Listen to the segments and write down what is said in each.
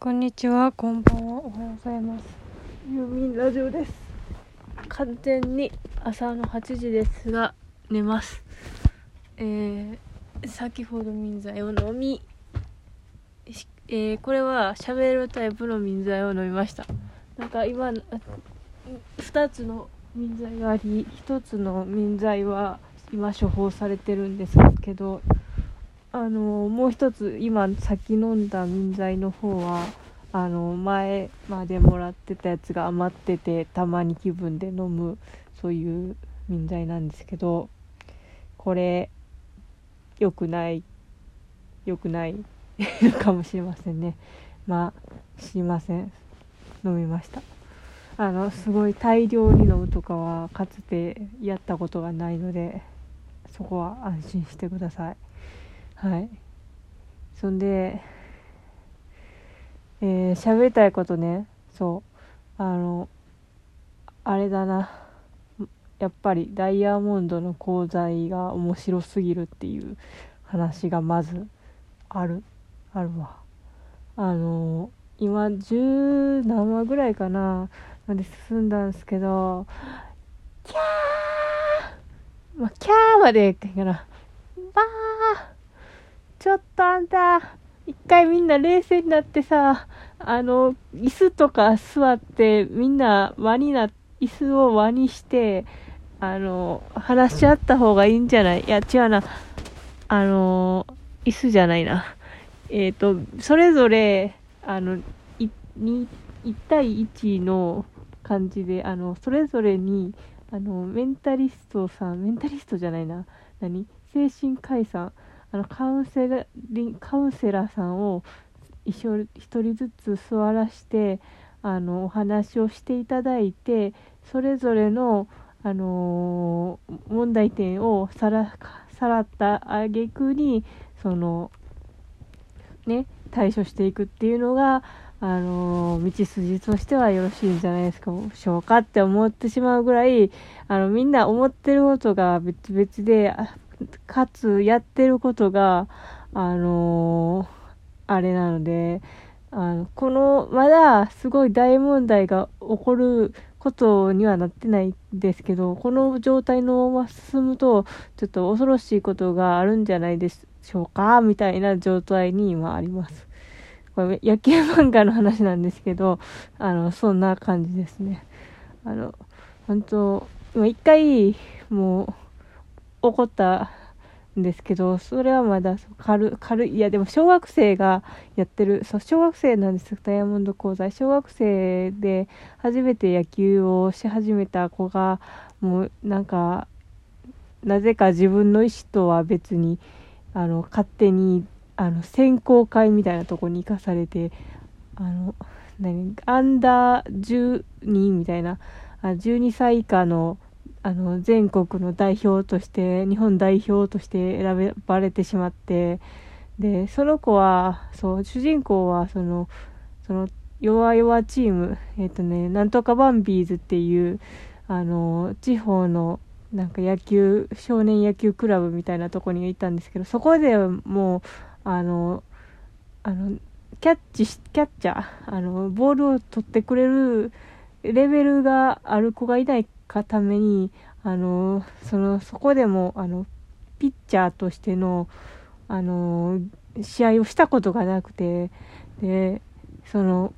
こんにちは、こんばんは、おはようございます。ユーミンラジオです。完全に朝の8時ですが、寝ます。えー、先ほど民剤を飲み、しえー、これは喋るタイプの民剤を飲みました。なんか今、あ2つの民剤があり、1つの民剤は今処方されてるんですけど、あのもう一つ今さっき飲んだ民剤の方はあの前までもらってたやつが余っててたまに気分で飲むそういう民剤なんですけどこれ良くない良くない かもしれませんね。まあすいません。飲みました。あのすごい大量に飲むとかはかつてやったことがないのでそこは安心してください。はい。そんでえー、喋りたいことね。そう。あのあれだな。やっぱりダイヤモンドの鉱材が面白すぎるっていう話がまずある。あるわ。あの今10何話ぐらいかな。まで進んだんですけどキャー！まあ、キャーまでいかな。バーちょっとあんた、一回みんな冷静になってさ、あの、椅子とか座ってみんな輪にな、椅子を輪にして、あの、話し合った方がいいんじゃない？いや、違うな。あの、椅子じゃないな。えっ、ー、と、それぞれ、あの、い、に、1対1の感じで、あの、それぞれに、あの、メンタリストさん、メンタリストじゃないな。何？精神科医さん。あのカウンセラカウンセラーさんを一緒一人ずつ座らしてあのお話をしていただいてそれぞれの、あのー、問題点をさらさらったあげくにそのね対処していくっていうのがあのー、道筋としてはよろしいんじゃないですかしょうかって思ってしまうぐらいあのみんな思ってることが別々でかつやってることが、あのー、あれなので、あの、この、まだすごい大問題が起こることにはなってないんですけど、この状態のまま進むと、ちょっと恐ろしいことがあるんじゃないでしょうかみたいな状態に今あります。これ野球漫画の話なんですけど、あの、そんな感じですね。あの、本当今一回、もう、怒ったんですけどそれはまだ軽軽いいやでも小学生がやってるそう小学生なんです。ダイヤモンド講座小学生で初めて野球をし始めた子がもうなんかなぜか自分の意思とは別にあの勝手にあの選考会みたいなとこに行かされてあの何アンダー12みたいなあ12歳以下のあの全国の代表として日本代表として選ばれてしまってでその子はそう主人公はそのその弱々チームえっ、ー、とねなんとかバンビーズっていうあの地方のなんか野球少年野球クラブみたいなとこに行ったんですけどそこでもうあのあのキャッチキャッチャーあのボールを取ってくれるレベルがある子がいないかためにあのそのそこでもあのピッチャーとしてのあの試合をしたことがなくてでその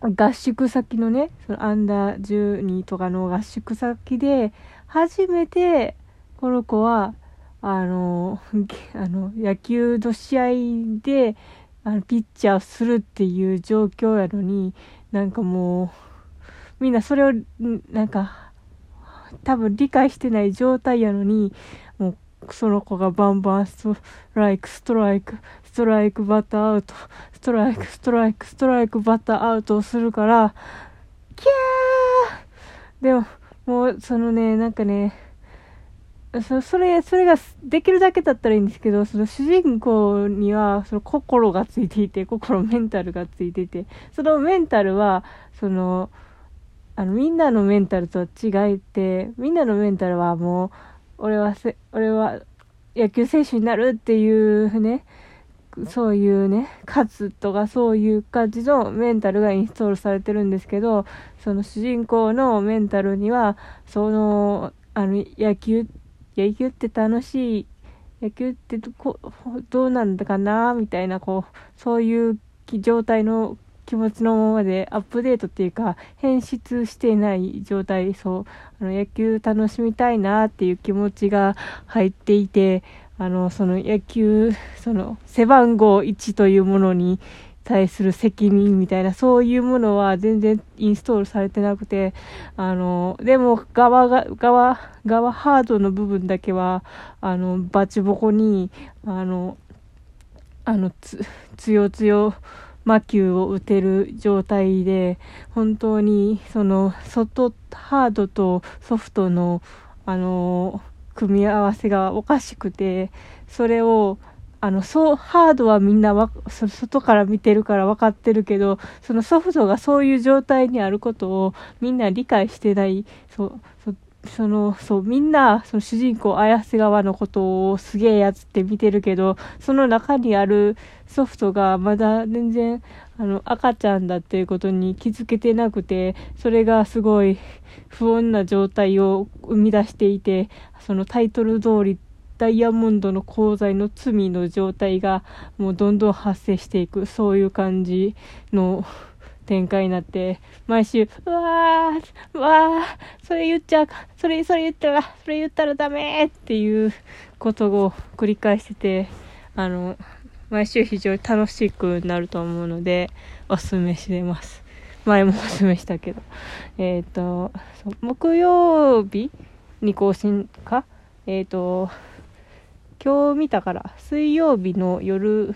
合宿先のねそのアンダー12とかの合宿先で初めてこの子はあのあの野球の試合であのピッチャーをするっていう状況やのになんかもうみんなそれをなんか多分理解してない状態やのに、もうその子がバンバンストライク、ストライク、ストライク、バッターアウト、ストライク、ストライク、ストライク、バッターアウトをするから、キャー！でも、もうそのね、なんかね、そそれ、それができるだけだったらいいんですけど、その主人公には、その心がついていて、心、メンタルがついていて、そのメンタルは、その、あの、みんなのメンタルと違って、みんなのメンタルはもう、俺はせ、俺は野球選手になるっていうね、そういうね、勝つとかそういう感じのメンタルがインストールされてるんですけど、その主人公のメンタルには、その、あの、野球、野球って楽しい、野球ってどこどうなんだかなみたいな、こう、そういう状態の気持ちのままでアップデートっていうか変質していない状態そうあの野球楽しみたいなっていう気持ちが入っていてあのその野球その背番号1というものに対する責任みたいなそういうものは全然インストールされてなくてあのでも側が側側ハードの部分だけはあのバチボコにあのあのつ強強魔球を打てる状態で本当にその外ハードとソフトのあの組み合わせがおかしくてそれをあのそうハードはみんなわ外から見てるから分かってるけどそのソフトがそういう状態にあることをみんな理解してないそうそのそうみんなその主人公綾瀬川のことをすげえやつって見てるけどその中にあるソフトがまだ全然あの赤ちゃんだっていうことに気づけてなくてそれがすごい不穏な状態を生み出していてそのタイトル通りダイヤモンドの鉱材の罪の状態がもうどんどん発生していくそういう感じの展開になって毎週「うわーうわーそれ言っちゃうかそれそれ言ったらそれ言ったらダメ!」っていうことを繰り返しててあの毎週非常に楽しくなると思うのでおすすめしてます前もおすすめしたけどえっ、ー、と木曜日に更新か？えっ、ー、と今日見たから水曜日の夜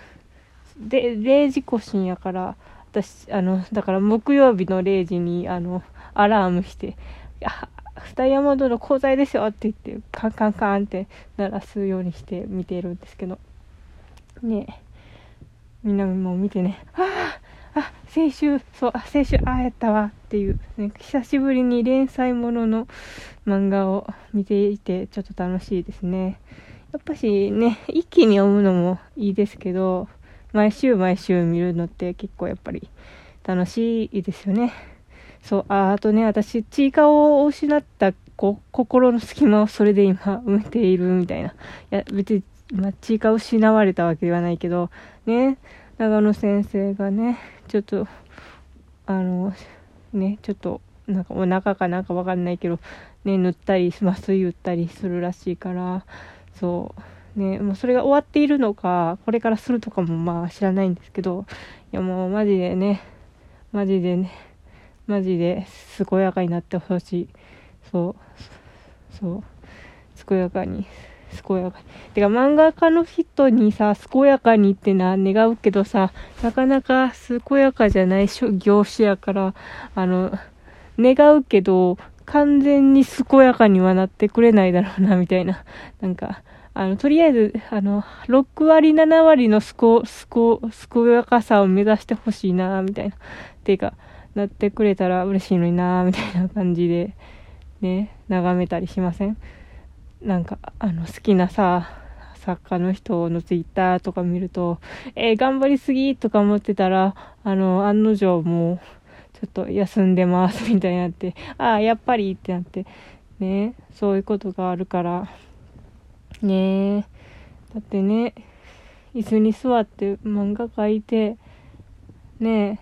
で0時更新やから私あのだから木曜日の0時にあのアラームして「ダイヤモンドの鉱材ですよ」って言ってカンカンカンって鳴らすようにして見てるんですけど。ねみんなも見てね「あああ先週そうあ先週ああやったわ」っていう、ね、久しぶりに連載ものの漫画を見ていてちょっと楽しいですね。やっぱしね一気に読むのもいいですけど毎週毎週見るのって結構やっぱり楽しいですよね。そうああとね私ちいかを失ったこ心の隙間をそれで今埋めているみたいな。いや別にまちいか失われたわけではないけどね長野先生がねちょっとあのねちょっとなんかお腹かなんかわかんないけどね塗ったり麻酔打ったりするらしいからそう。ねもうそれが終わっているのかこれからするとかもまあ知らないんですけどいやもうマジでねマジでねマジで健やかになってほしい。そうそう健やかに健やかに。てか漫画家の人にさ健やかにってな願うけどさなかなか健やかじゃない業種やからあの願うけど完全に健やかにはなってくれないだろうなみたいな。なんかあのとりあえずあの6割7割の健やかさを目指してほしいなみたいな。っていうかなってくれたら嬉しいのになみたいな感じでね眺めたりしません？なんかあの好きなさ作家の人のツイッターとか見ると「えー、頑張りすぎ」とか思ってたらあの案の定もうちょっと休んでますみたいになってああやっぱりってなってねそういうことがあるからね。えだってね椅子に座って漫画描いてね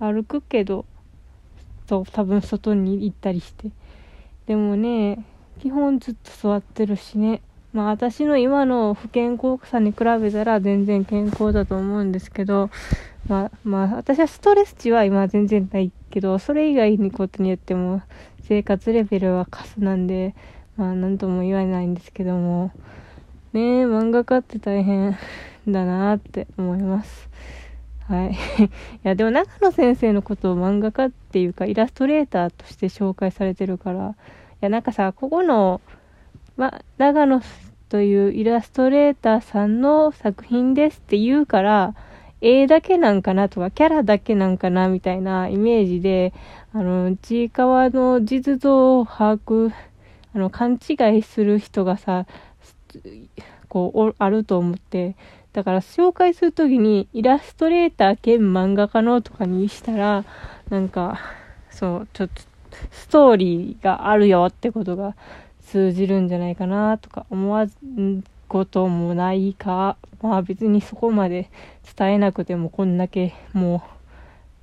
え歩くけどそう多分外に行ったりして。でもね基本ずっと座ってるしね。まあ私の今の不健康さに比べたら全然健康だと思うんですけどまあまあ私はストレス値は今全然ないけどそれ以外にことによっても生活レベルはカスなんでまあ何とも言わないんですけども。ねえ漫画家って大変 だなって思います。はい。いや、でも長野先生のことを漫画家っていうか、イラストレーターとして紹介されてるから、いや、なんかさ、ここの、ま、長野というイラストレーターさんの作品ですって言うから、絵だけなんかなとか、キャラだけなんかなみたいなイメージで、あの、ちいかわの実像を把握、あの、勘違いする人がさ、こう、あると思って、だから紹介するときにイラストレーター兼漫画家のとかにしたら、なんか、そう、ちょっとストーリーがあるよってことが通じるんじゃないかなとか思わずこともないか、まあ別にそこまで伝えなくてもこんだけも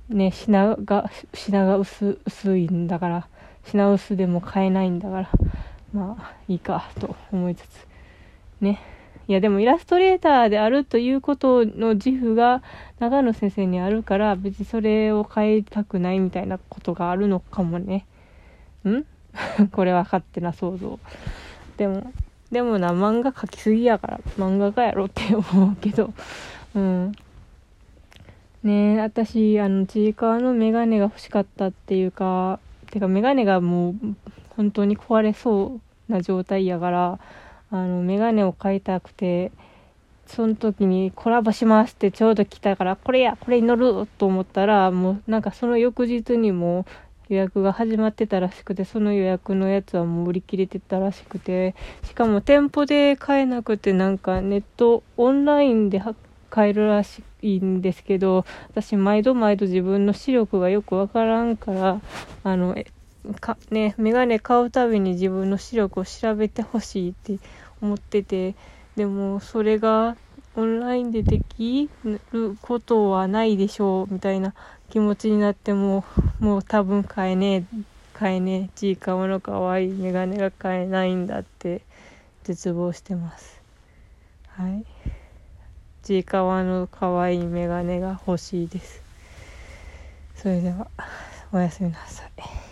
うね、品が、品が薄いんだから、品薄でも買えないんだから、まあいいかと思いつつ、ね。いやでもイラストレーターであるということの自負が長野先生にあるから別にそれを変えたくないみたいなことがあるのかもね。ん？これは勝手な想像。でも、でもな、漫画描きすぎやから漫画家やろって思うけど、うん。ねえ、私、あの、ちいかわのメガネが欲しかったっていうか、てかメガネがもう本当に壊れそうな状態やから、あの、メガネを買いたくて、その時にコラボしますってちょうど来たから、これや、これに乗ると思ったら、もうなんかその翌日にも予約が始まってたらしくて、その予約のやつはもう売り切れてたらしくて、しかも店舗で買えなくて、なんかネット、オンラインで発買えるらしいんですけど、私毎度毎度自分の視力がよくわからんから、あの、かね、メガネ買うたびに自分の視力を調べてほしいって思ってて、でもそれがオンラインでできることはないでしょうみたいな気持ちになってももう多分買えねえ買えねえちいかわのかわいいメガネが買えないんだって絶望してます。はい。ちいかわの可愛いメガネが欲しいです。それではおやすみなさい。